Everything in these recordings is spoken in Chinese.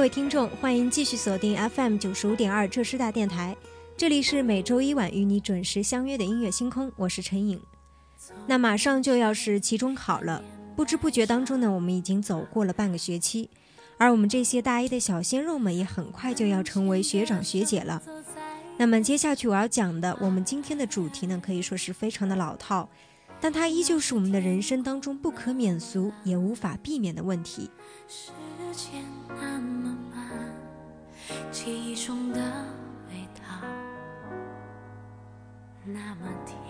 各位听众，欢迎继续锁定 FM 九十五点二浙师大电台，这里是每周一晚与你准时相约的音乐星空，我是陈颖。那马上就要是期中考了，不知不觉当中呢，我们已经走过了半个学期，而我们这些大一的小鲜肉们也很快就要成为学长学姐了。那么接下去我要讲的，我们今天的主题呢，可以说是非常的老套，但它依旧是我们的人生当中不可免俗也无法避免的问题。时间记忆中的味道那么甜，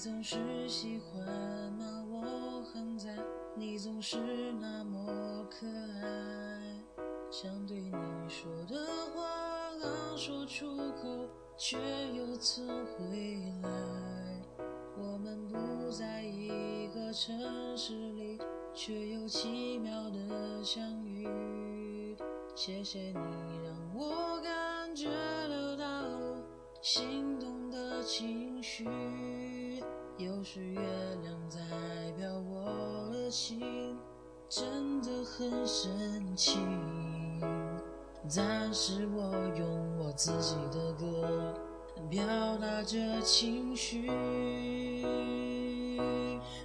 你总是喜欢骂我很惨，你总是那么可爱，想对你说的话刚说出口，却又曾回来。我们不在一个城市里，却又奇妙的相遇。谢谢你让我感觉得到心动的情绪。是月亮在表我的心，真的很神奇。但是我用我自己的歌表达着情绪。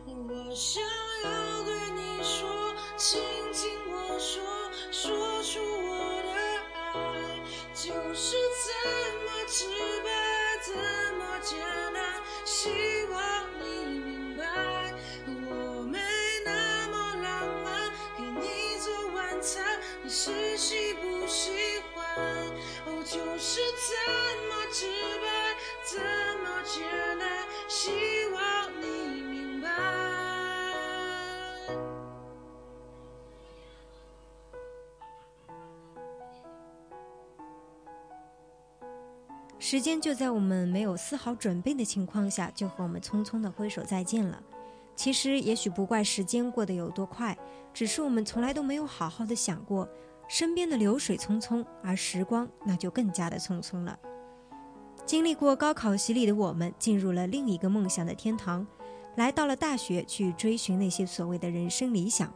我想要对你说，请听我说，说出我的爱，就是这么直白，这么简单。心喜不喜欢？哦，就是这么直白，这么简单。希望你明白。时间就在我们没有丝毫准备的情况下，就和我们匆匆的挥手再见了。其实，也许不怪时间过得有多快，只是我们从来都没有好好的想过。身边的流水匆匆，而时光那就更加的匆匆了。经历过高考洗礼的我们，进入了另一个梦想的天堂，来到了大学去追寻那些所谓的人生理想。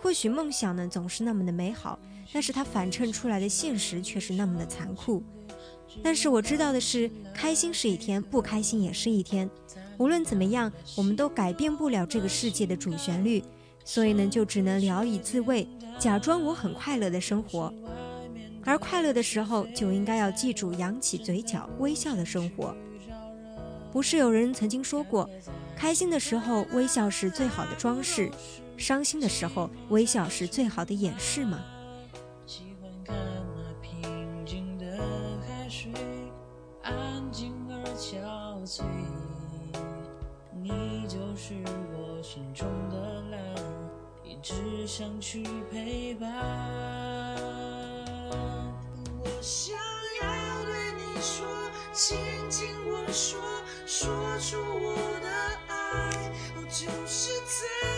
或许梦想呢总是那么的美好，但是它反衬出来的现实却是那么的残酷。但是我知道的是，开心是一天，不开心也是一天。无论怎么样，我们都改变不了这个世界的主旋律。所以呢，就只能聊以自慰，假装我很快乐的生活。而快乐的时候，就应该要记住扬起嘴角微笑的生活。不是有人曾经说过，开心的时候微笑是最好的装饰，伤心的时候微笑是最好的掩饰吗？只想去陪伴。我想要对你说，亲亲我说，说出我的爱，哦，就是在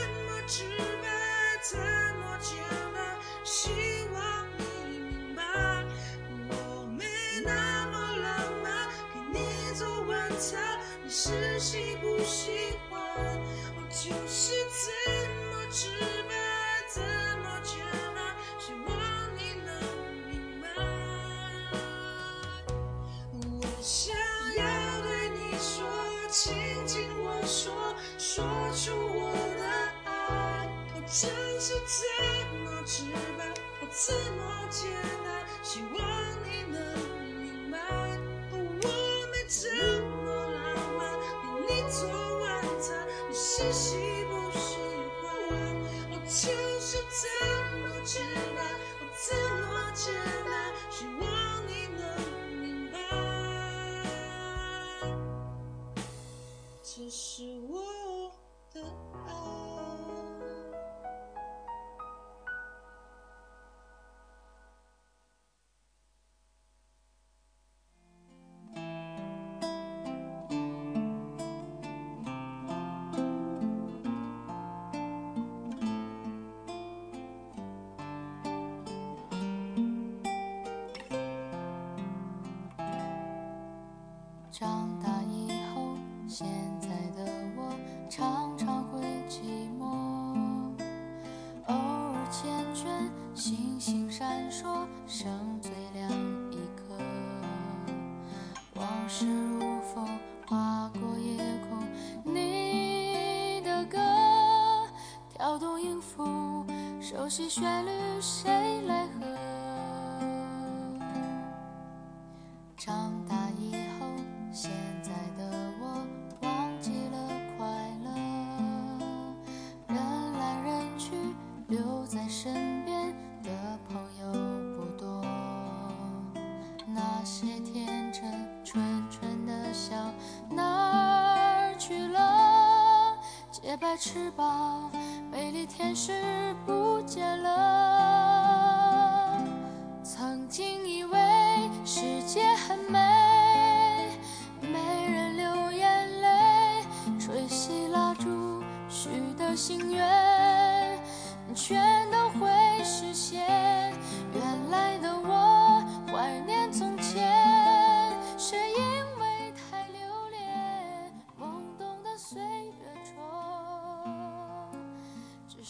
是旋律，谁来和？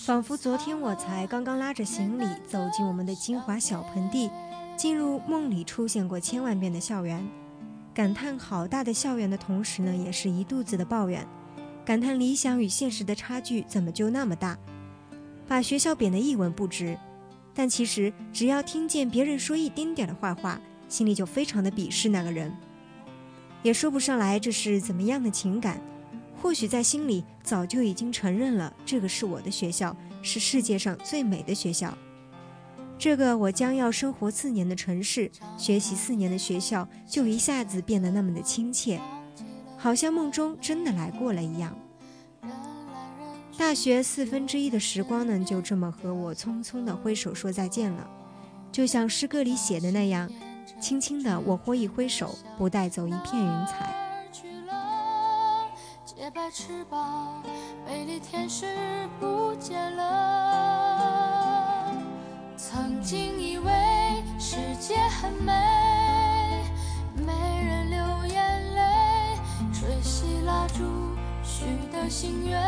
仿佛昨天我才刚刚拉着行李走进我们的金华小盆地，进入梦里出现过千万遍的校园，感叹好大的校园的同时呢，也是一肚子的抱怨，感叹理想与现实的差距怎么就那么大，把学校贬得一文不值。但其实只要听见别人说一丁点的坏话，心里就非常的鄙视那个人，也说不上来这是怎么样的情感。或许在心里早就已经承认了，这个是我的学校，是世界上最美的学校。这个我将要生活四年的城市，学习四年的学校，就一下子变得那么的亲切，好像梦中真的来过了一样。大学四分之一的时光呢，就这么和我匆匆的挥手说再见了，就像诗歌里写的那样，轻轻的我挥一挥手，不带走一片云彩。白翅膀，美丽天使不见了。曾经以为世界很美，没人流眼泪，吹熄蜡烛许的心愿，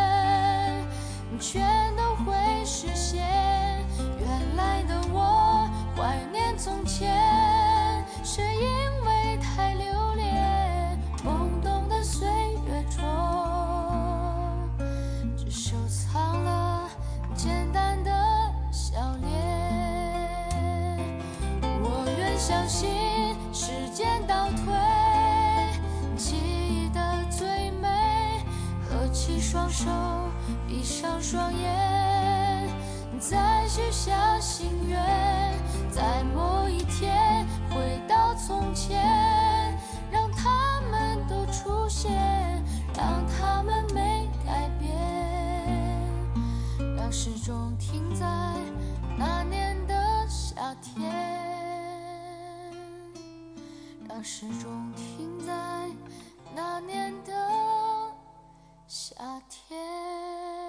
全都会实现。原来的我怀念从前，是因为太留手闭上双眼再许下心愿在某一天回到从前让他们都出现让他们没改变。让时钟停在那年的夏天让时钟停在那年的夏天。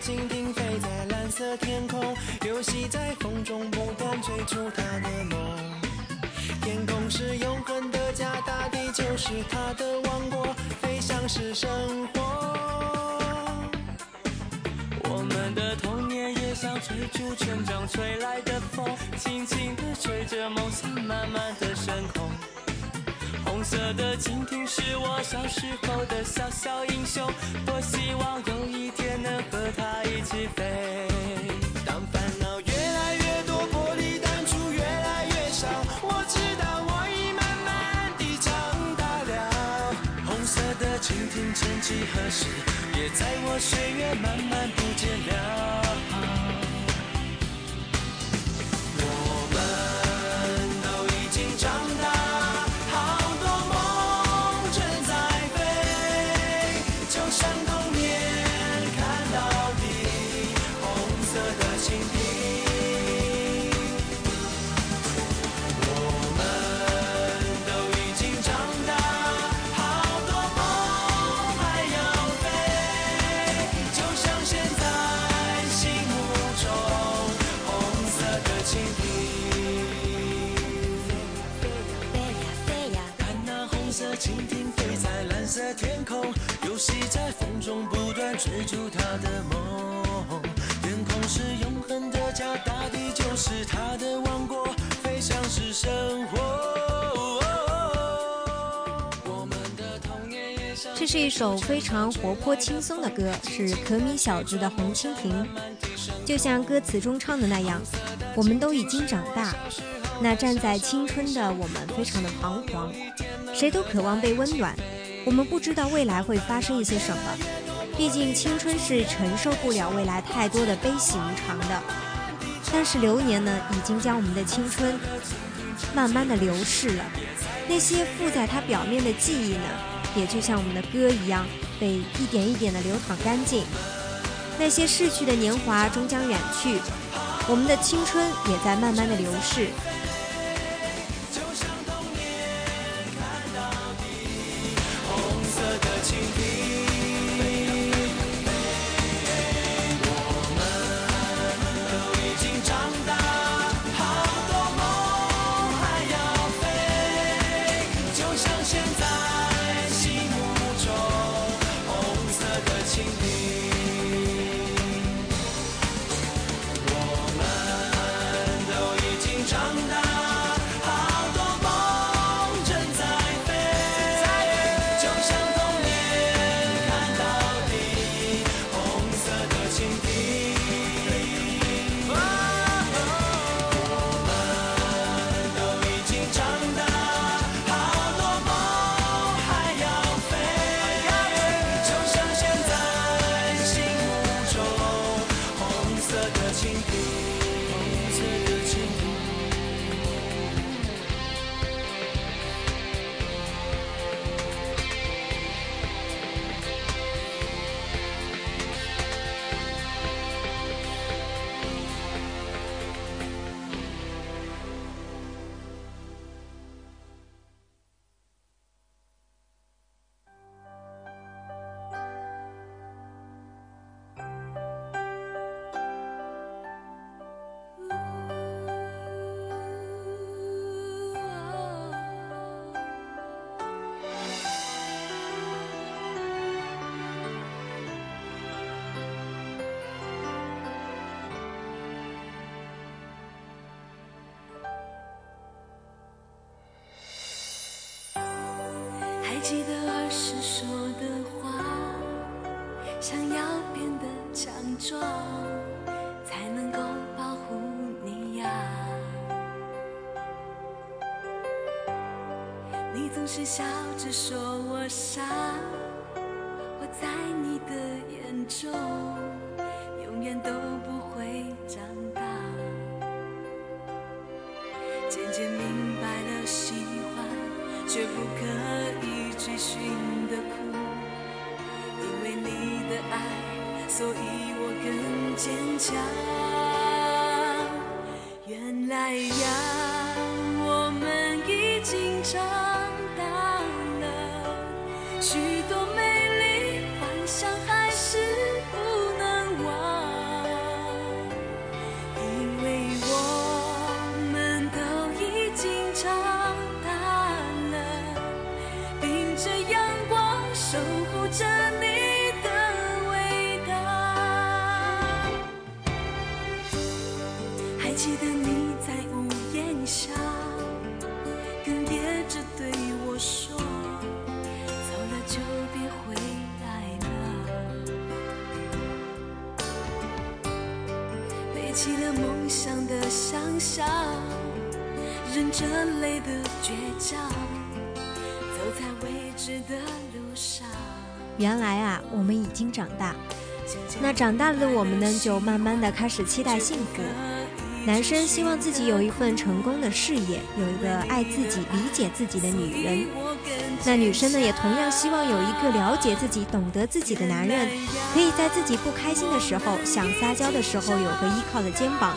蜻蜓飞在蓝色天空，游戏在风中，不断追逐它的梦。天空是永恒的家，大地就是它的王国，飞翔是生活。我们的童年也像追逐成长吹来的风，轻轻地吹着梦想慢慢的升空。红色的蜻蜓是我小时候的小小英雄，多希望有一天能和它一起飞。当烦恼越来越多，玻璃弹珠越来越少，我知道我已慢慢地长大了。红色的蜻蜓曾几何时，也在我岁月慢慢不见了。追逐他的梦。天空是永恒的家，大地就是他的王国，飞翔是生活。这是一首非常活泼轻松的歌，是可米小子的《红蜻蜓》。就像歌词中唱的那样，我们都已经长大。那站在青春的我们，非常的彷徨，谁都渴望被温暖。我们不知道未来会发生一些什么，毕竟青春是承受不了未来太多的悲喜无常的。但是流年呢，已经将我们的青春慢慢的流逝了。那些附在它表面的记忆呢，也就像我们的歌一样，被一点一点的流淌干净。那些逝去的年华终将远去，我们的青春也在慢慢的流逝。记得儿时说的话，想要变得强壮，才能够保护你呀。你总是笑着说我傻，我在你的眼中永远都不会长大。渐渐明白了喜欢，却不可寻的苦。因为你的爱，所以我更坚强。原来呀，我们已经长大了，着阳光守护着你的伟大。还记得你在屋檐下，哽咽着对我说，走了就别回来了。背起了梦想的想象，忍着泪的倔强，原来啊，我们已经长大。那长大了的我们呢，就慢慢的开始期待幸福。男生希望自己有一份成功的事业，有一个爱自己、理解自己的女人。那女生呢，也同样希望有一个了解自己、懂得自己的男人，可以在自己不开心的时候、想撒娇的时候有个依靠的肩膀。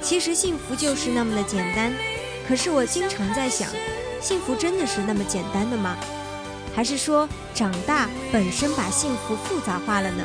其实幸福就是那么的简单，可是我经常在想，幸福真的是那么简单的吗？还是说长大本身把幸福复杂化了呢？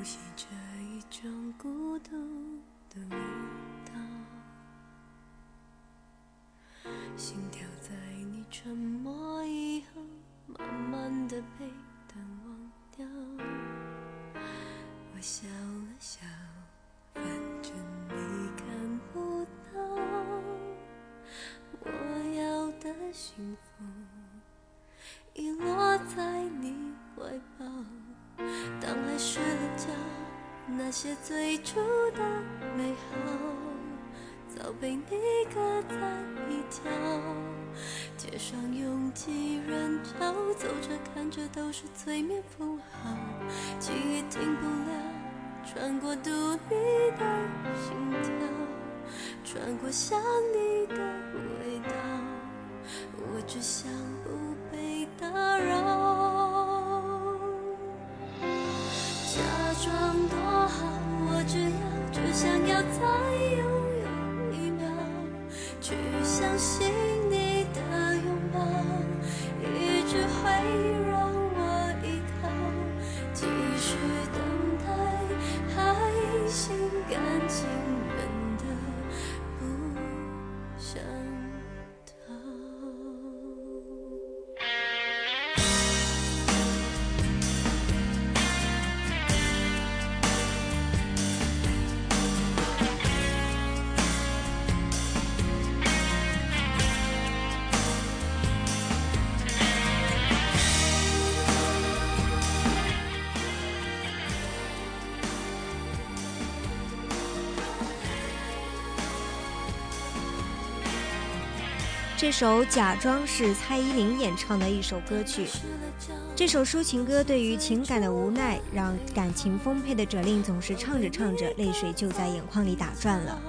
呼吸着一种孤独的味道，心跳在你沉默那些最初的美好，早被你搁在一角。街上拥挤人潮，走着看着都是催眠符号，记忆停不了，穿过读你的心跳，穿过想你这首《假装》是蔡依林演唱的一首歌曲。这首抒情歌对于情感的无奈，让感情丰沛的哲令总是唱着唱着，泪水就在眼眶里打转了。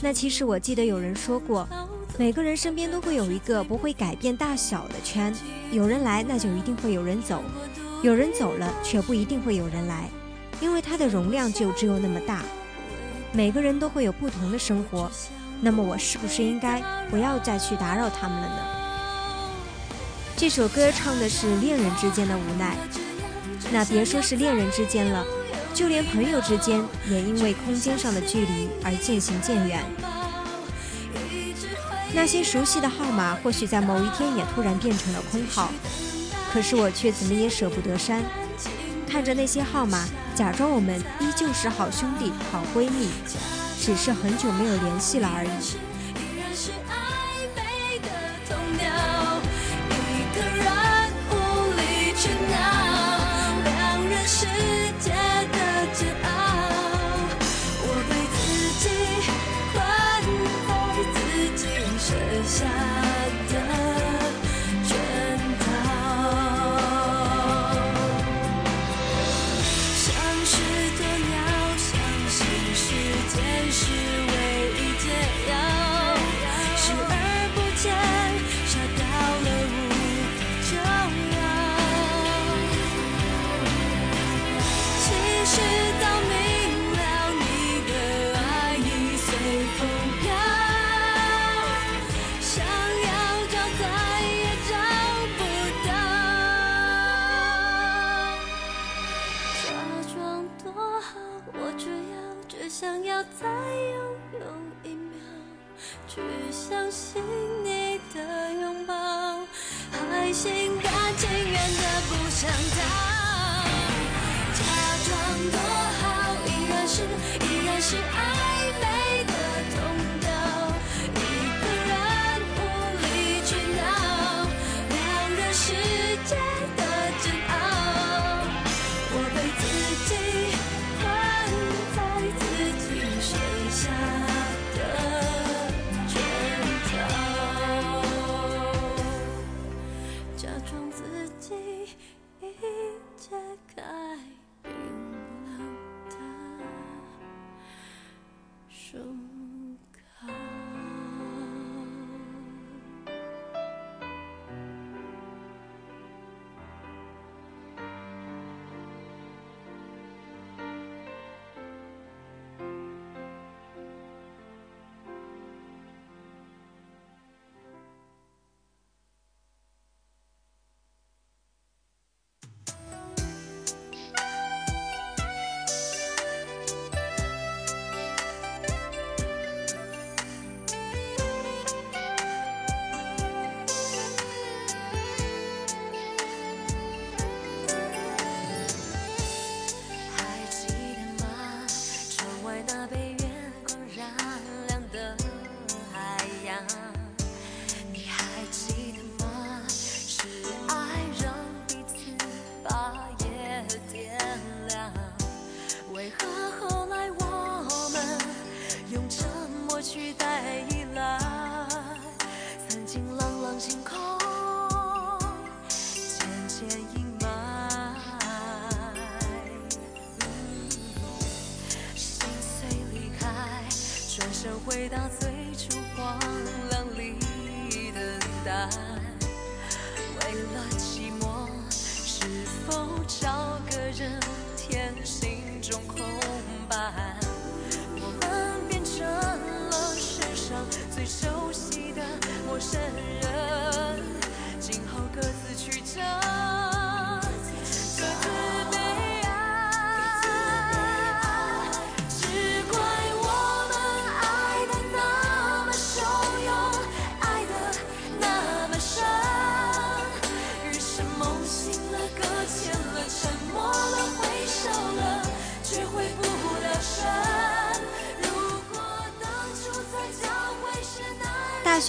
那其实我记得有人说过，每个人身边都会有一个不会改变大小的圈，有人来，那就一定会有人走；有人走了，却不一定会有人来，因为它的容量就只有那么大。每个人都会有不同的生活。那么我是不是应该不要再去打扰他们了呢？这首歌唱的是恋人之间的无奈，那别说是恋人之间了，就连朋友之间也因为空间上的距离而渐行渐远。那些熟悉的号码，或许在某一天也突然变成了空号，可是我却怎么也舍不得删。看着那些号码，假装我们依旧是好兄弟、好闺蜜。只是很久没有联系了而已。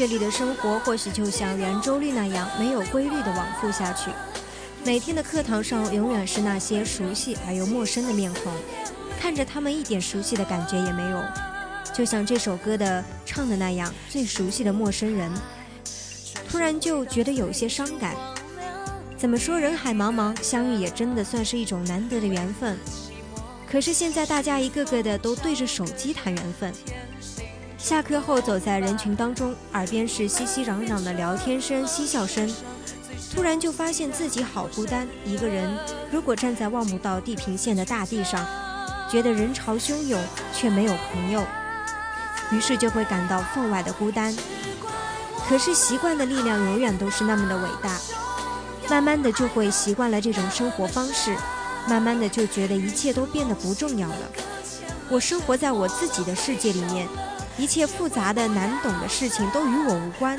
这里的生活或许就像圆周率那样没有规律的往复下去。每天的课堂上永远是那些熟悉而又陌生的面孔，看着他们一点熟悉的感觉也没有，就像这首歌的唱的那样，最熟悉的陌生人，突然就觉得有些伤感。怎么说，人海茫茫，相遇也真的算是一种难得的缘分。可是现在大家一个个的都对着手机谈缘分。下课后走在人群当中，耳边是熙熙攘攘的聊天声、嬉笑声，突然就发现自己好孤单。一个人如果站在望不到地平线的大地上，觉得人潮汹涌，却没有朋友，于是就会感到分外的孤单。可是习惯的力量永远都是那么的伟大，慢慢的就会习惯了这种生活方式，慢慢的就觉得一切都变得不重要了。我生活在我自己的世界里面，一切复杂的、难懂的事情都与我无关。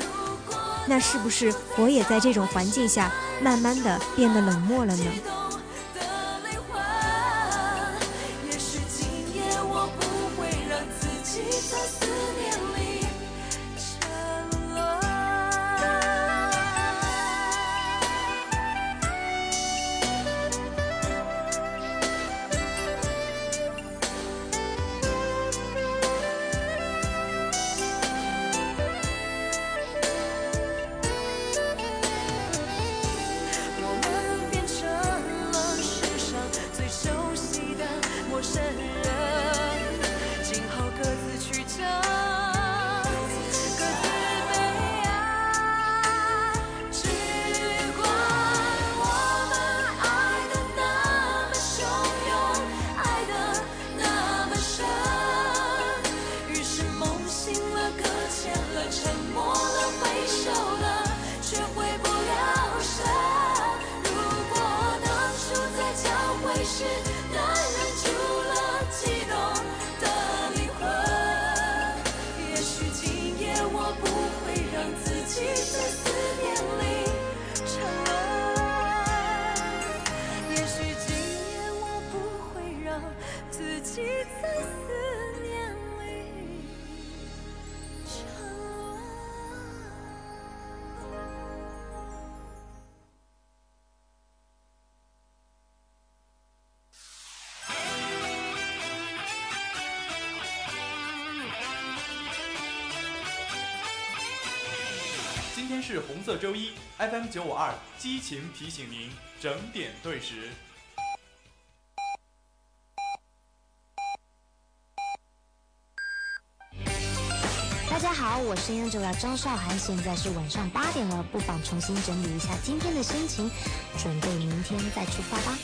那是不是我也在这种环境下，慢慢的变得冷漠了呢？己在思念里沉。今天是红色周一，FM 九五二激情提醒您整点对时。好，我是 Angela 张韶涵，现在是晚上八点了，不妨重新整理一下今天的心情，准备明天再出发吧。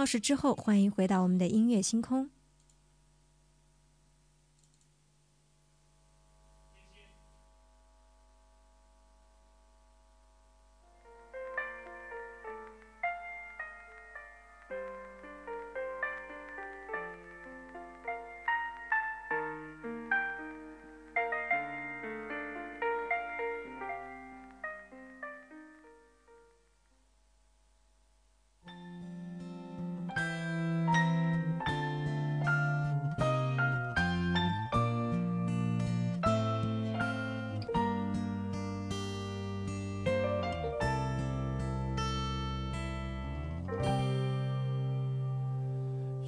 整点报时之后，欢迎回到我们的音乐星空。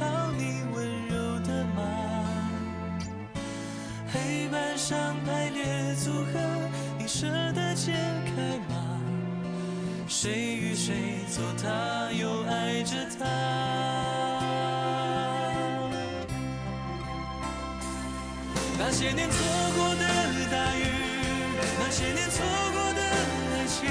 靠你温柔的马。黑板上排列组合，你舍得解开吗？谁与谁做他，又爱着他。那些年错过的大雨，那些年错过的爱情，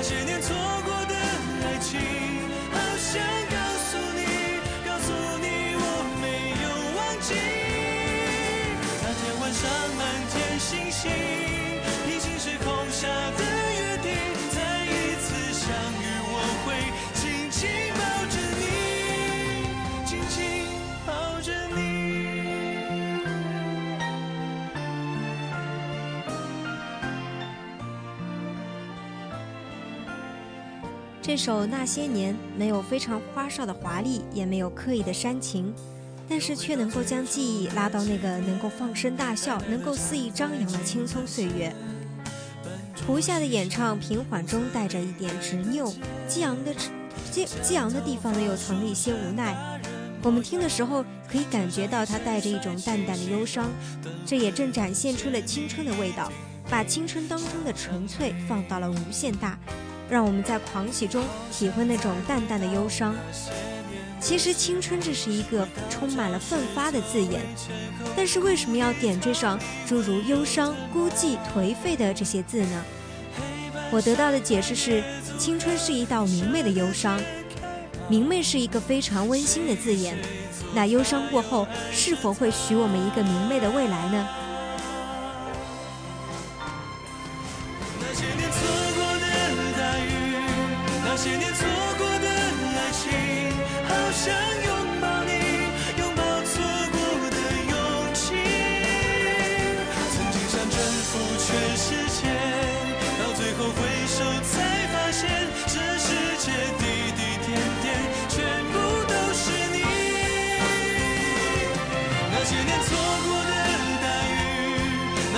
那些年错这首《那些年》没有非常花哨的华丽，也没有刻意的煽情，但是却能够将记忆拉到那个能够放声大笑、能够肆意张扬的青葱岁月。胡夏的演唱平缓中带着一点执拗，激昂的激激昂的地方呢又藏了一些无奈。我们听的时候可以感觉到他带着一种淡淡的忧伤，这也正展现出了青春的味道，把青春当中的纯粹放到了无限大。让我们在狂喜中体会那种淡淡的忧伤。其实，青春这是一个充满了奋发的字眼，但是为什么要点缀上诸如忧伤、孤寂、颓废的这些字呢？我得到的解释是，青春是一道明媚的忧伤，明媚是一个非常温馨的字眼。那忧伤过后，是否会许我们一个明媚的未来呢？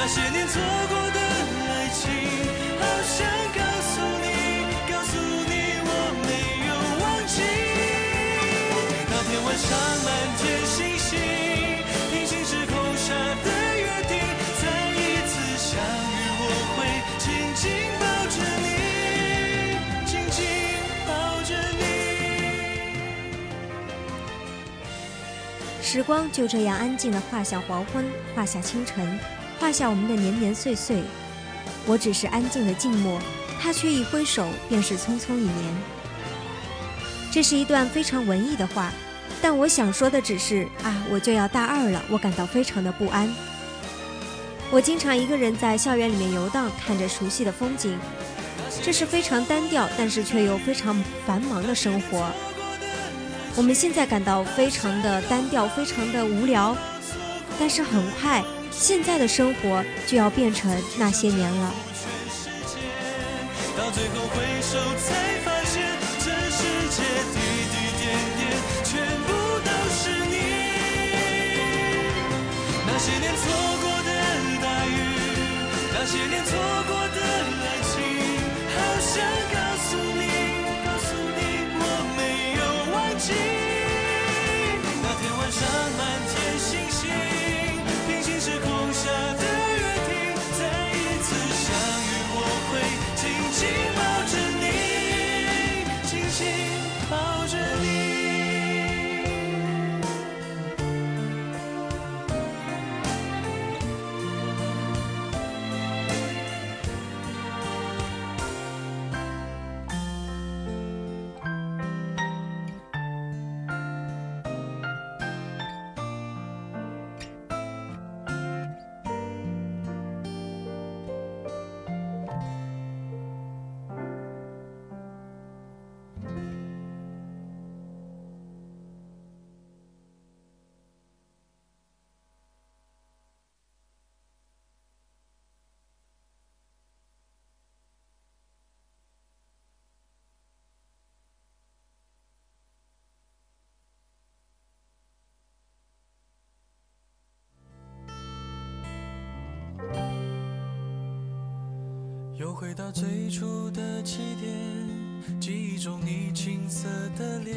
那些年错过的爱情，好想告诉你，告诉你我没有忘记。那天晚上满天星星，平行时空下的约定，再一次相遇，我会紧紧抱着你，紧紧抱着你。时光就这样安静地画下黄昏，画下清晨，画下我们的年年岁岁。我只是安静的静默，他却一挥手，便是匆匆一年。这是一段非常文艺的话，但我想说的只是啊，我就要大二了，我感到非常的不安。我经常一个人在校园里面游荡，看着熟悉的风景，这是非常单调，但是却又非常繁忙的生活。我们现在感到非常的单调，非常的无聊，但是很快，现在的生活就要变成那些年了。到最后回首才发现，这世界滴滴点点，全部都是你。那些年错过的大雨，那些年错过的爱回到最初的起点，记忆中你青涩的脸，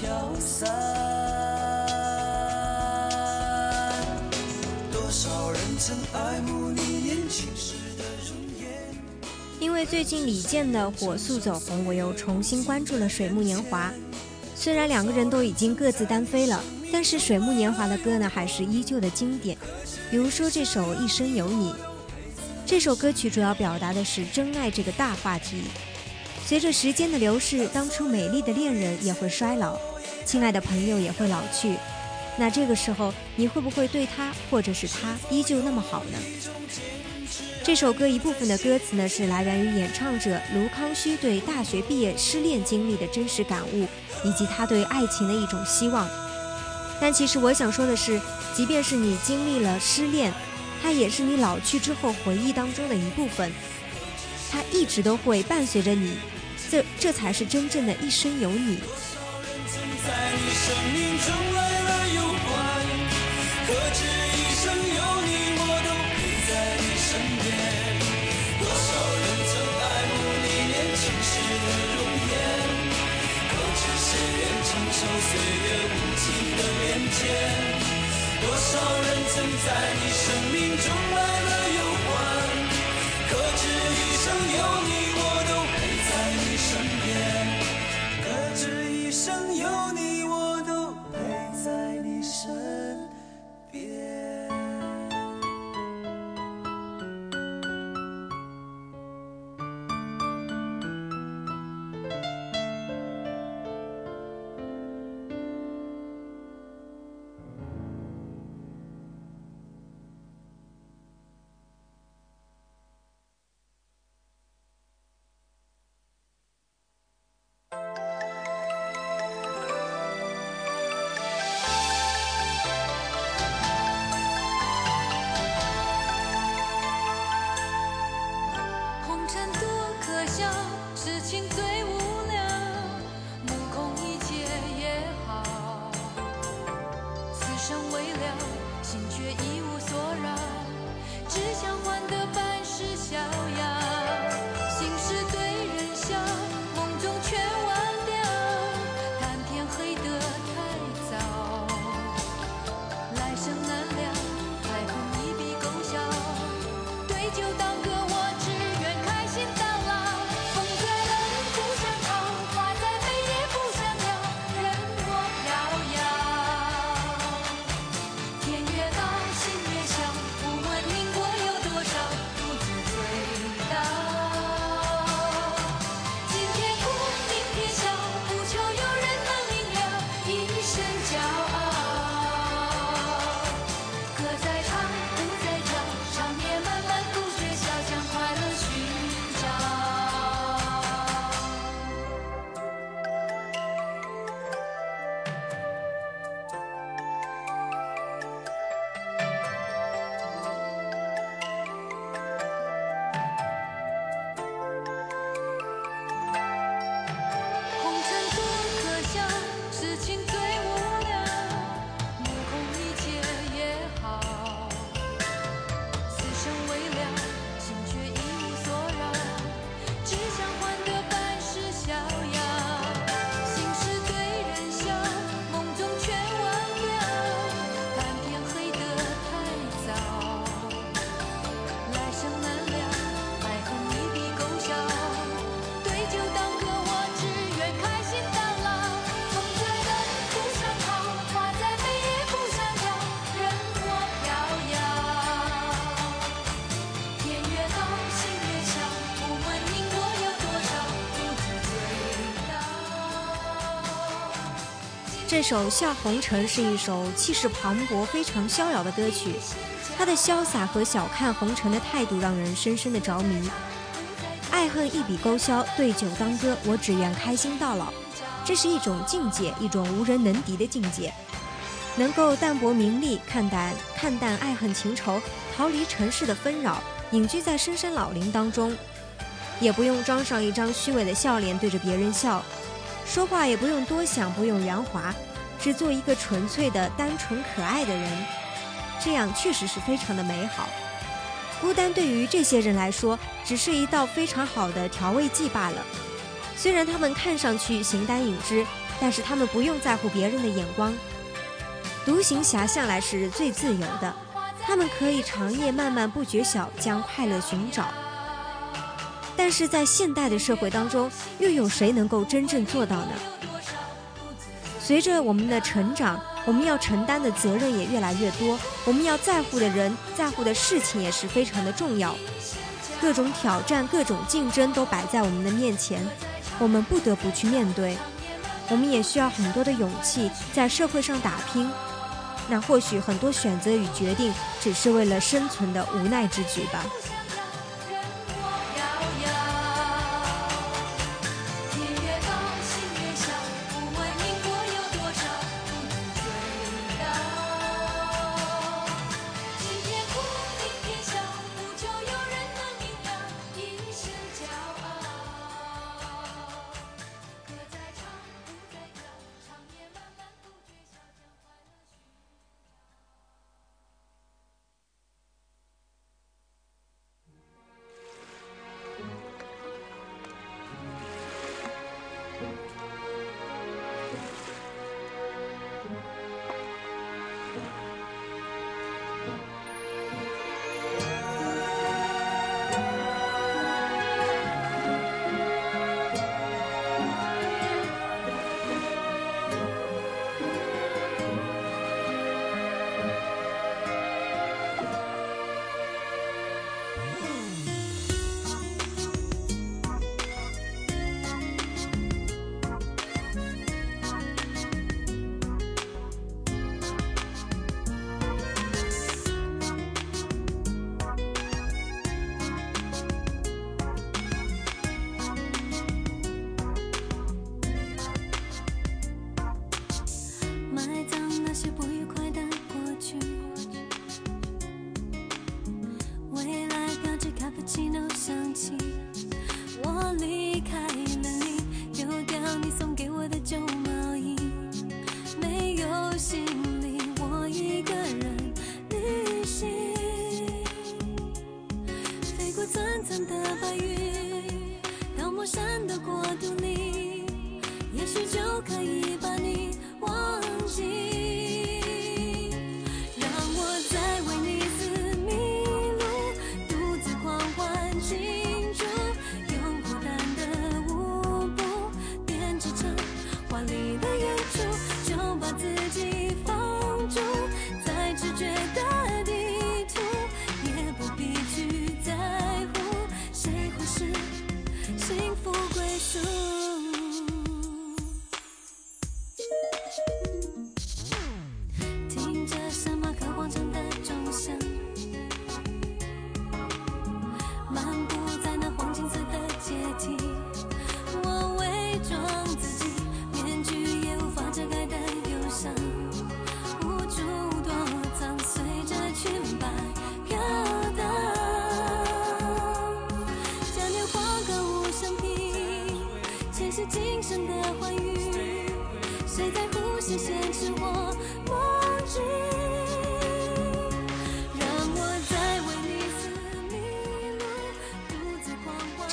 飘散。多少人曾爱慕你年轻时的容颜？因为最近李健的《火速走红》，我又重新关注了水木年华。虽然两个人都已经各自单飞了，但是水木年华的歌呢，还是依旧的经典。比如说这首《一生有你》，这首歌曲主要表达的是真爱这个大话题。随着时间的流逝，当初美丽的恋人也会衰老，亲爱的朋友也会老去。那这个时候，你会不会对他或者是他依旧那么好呢？这首歌一部分的歌词呢，是来源于演唱者卢康虚对大学毕业失恋经历的真实感悟，以及他对爱情的一种希望。但其实我想说的是，即便是你经历了失恋，它也是你老去之后回忆当中的一部分，它一直都会伴随着你，这这才是真正的一生有你。岁月无情的变迁？多少人曾在你生命这首《笑红尘》是一首气势磅礴、非常逍遥的歌曲，他的潇洒和小看红尘的态度让人深深的着迷。爱恨一笔勾销，对酒当歌，我只愿开心到老。这是一种境界，一种无人能敌的境界。能够淡泊名利，看淡看淡爱恨情仇，逃离尘世的纷扰，隐居在深山老林当中，也不用装上一张虚伪的笑脸对着别人笑，说话也不用多想，不用圆滑，只做一个纯粹的、单纯可爱的人，这样确实是非常的美好。孤单对于这些人来说，只是一道非常好的调味剂罢了。虽然他们看上去形单影只，但是他们不用在乎别人的眼光。独行侠向来是最自由的，他们可以长夜漫漫不觉晓，将快乐寻找。但是在现代的社会当中，又有谁能够真正做到呢？随着我们的成长，我们要承担的责任也越来越多，我们要在乎的人、在乎的事情也是非常的重要。各种挑战、各种竞争都摆在我们的面前，我们不得不去面对。我们也需要很多的勇气，在社会上打拼。那或许很多选择与决定，只是为了生存的无奈之举吧。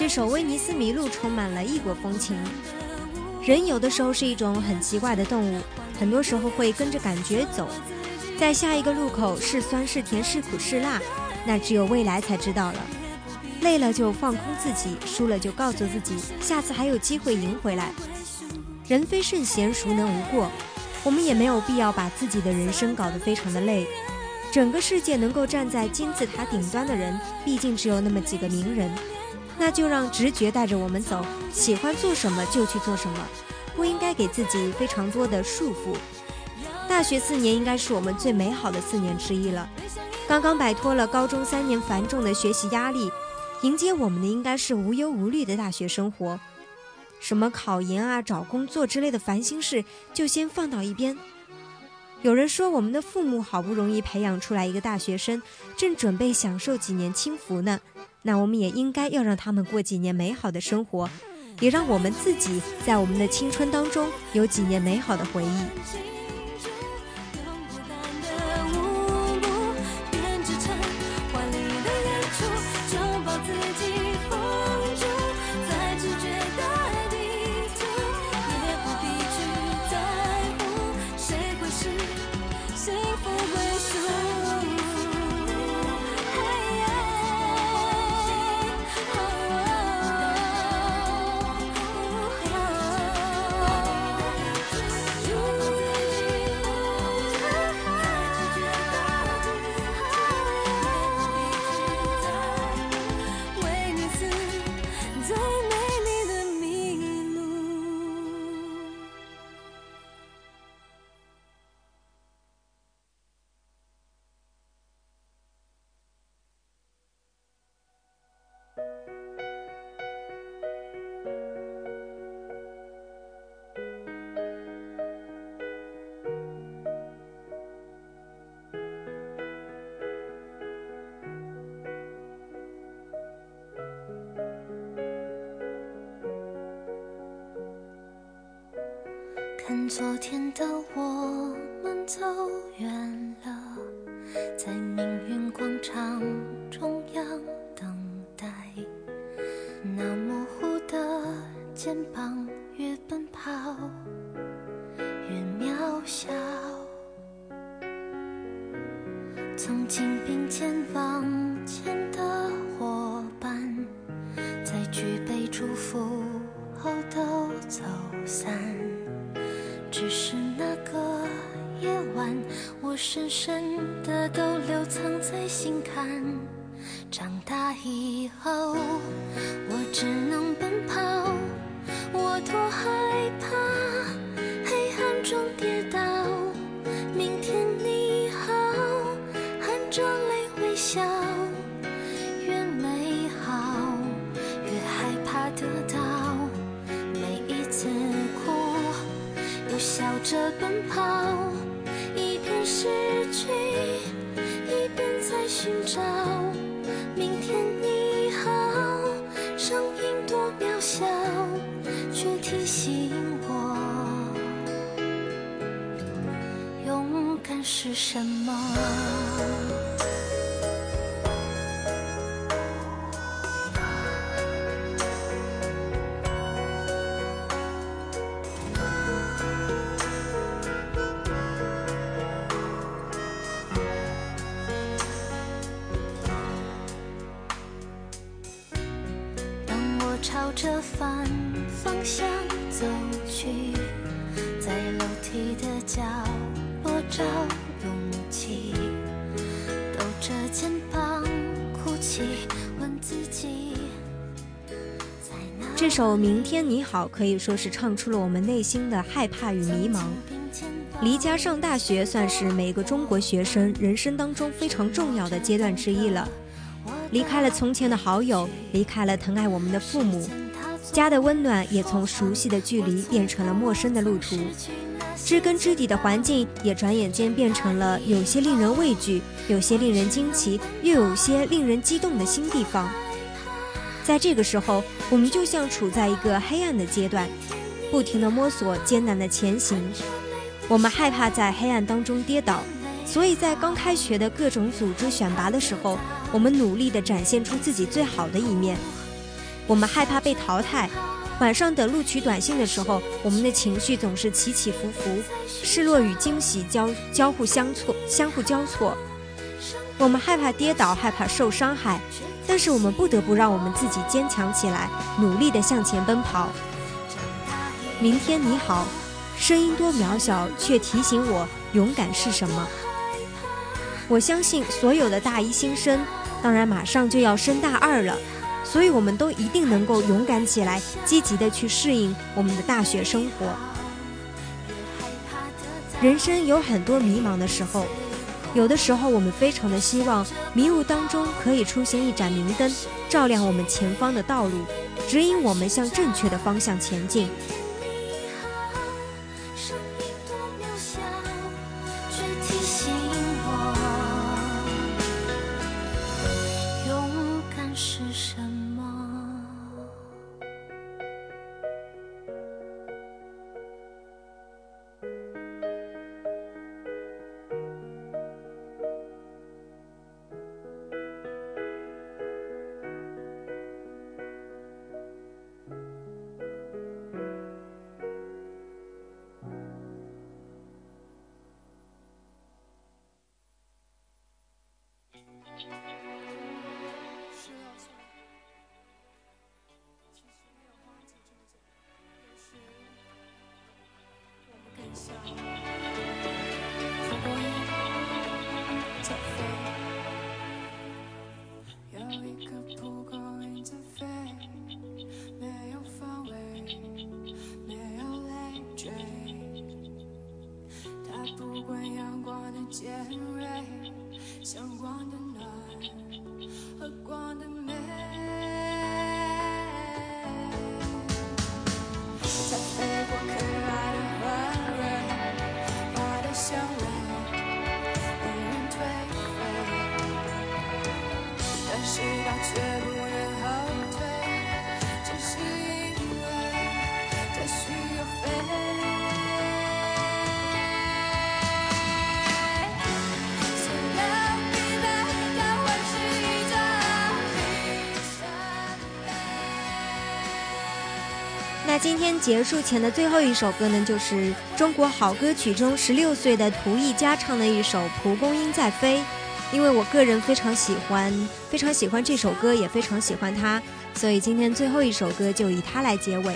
这首《威尼斯迷路》充满了异国风情。人有的时候是一种很奇怪的动物，很多时候会跟着感觉走。在下一个路口是酸是甜是苦是辣，那只有未来才知道了。累了就放空自己，输了就告诉自己，下次还有机会赢回来。人非圣贤，孰能无过？我们也没有必要把自己的人生搞得非常的累。整个世界能够站在金字塔顶端的人，毕竟只有那么几个名人。那就让直觉带着我们走，喜欢做什么就去做什么，不应该给自己非常多的束缚。大学四年应该是我们最美好的四年之一了，刚刚摆脱了高中三年繁重的学习压力，迎接我们的应该是无忧无虑的大学生活。什么考研啊、找工作之类的烦心事，就先放到一边。有人说，我们的父母好不容易培养出来一个大学生，正准备享受几年清福呢。那我们也应该要让他们过几年美好的生活，也让我们自己在我们的青春当中有几年美好的回忆。看昨天的我们走远了，在命运广场中央去，在楼梯的角落找勇气，抖着肩膀哭泣，问自己。这首《明天你好》可以说是唱出了我们内心的害怕与迷茫。离家上大学算是每个中国学生人生当中非常重要的阶段之一了。离开了从前的好友，离开了疼爱我们的父母，家的温暖也从熟悉的距离变成了陌生的路途。知根知底的环境也转眼间变成了有些令人畏惧，有些令人惊奇，又有些令人激动的新地方。在这个时候，我们就像处在一个黑暗的阶段，不停地摸索，艰难地前行。我们害怕在黑暗当中跌倒，所以在刚开学的各种组织选拔的时候，我们努力地展现出自己最好的一面。我们害怕被淘汰，晚上等录取短信的时候，我们的情绪总是起起伏伏，失落与惊喜交交互相错，相互交错。我们害怕跌倒，害怕受伤害，但是我们不得不让我们自己坚强起来，努力地向前奔跑。明天你好，声音多渺小，却提醒我勇敢是什么。我相信所有的大一新生，当然马上就要升大二了，所以我们都一定能够勇敢起来，积极的去适应我们的大学生活。人生有很多迷茫的时候，有的时候我们非常的希望迷雾当中可以出现一盏明灯，照亮我们前方的道路，指引我们向正确的方向前进。见今天结束前的最后一首歌呢，就是中国好歌曲中十六岁的涂艺佳唱的一首《蒲公英在飞》。因为我个人非常喜欢，非常喜欢这首歌，也非常喜欢它，所以今天最后一首歌就以它来结尾。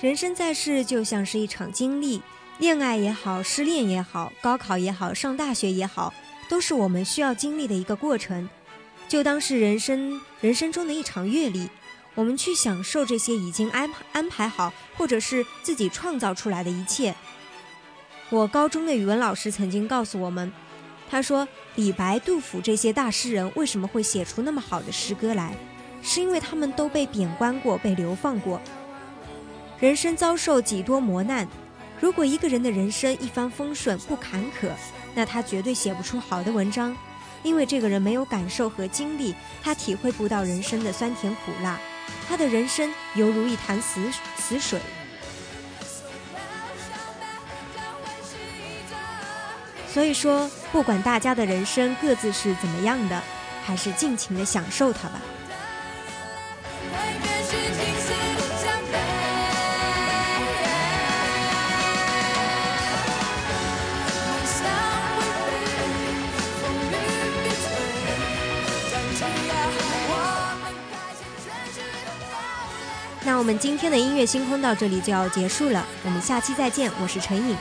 人生在世就像是一场经历，恋爱也好，失恋也好，高考也好，上大学也好，都是我们需要经历的一个过程。就当是人生人生中的一场阅历，我们去享受这些已经安安排好或者是自己创造出来的一切。我高中的语文老师曾经告诉我们，他说李白、杜甫这些大诗人为什么会写出那么好的诗歌来，是因为他们都被贬官过，被流放过。人生遭受几多磨难，如果一个人的人生一帆风顺不坎坷，那他绝对写不出好的文章，因为这个人没有感受和经历，他体会不到人生的酸甜苦辣，他的人生犹如一潭死死水。所以说，不管大家的人生各自是怎么样的，还是尽情的享受它吧。那我们今天的音乐星空到这里就要结束了，我们下期再见，我是陈颖。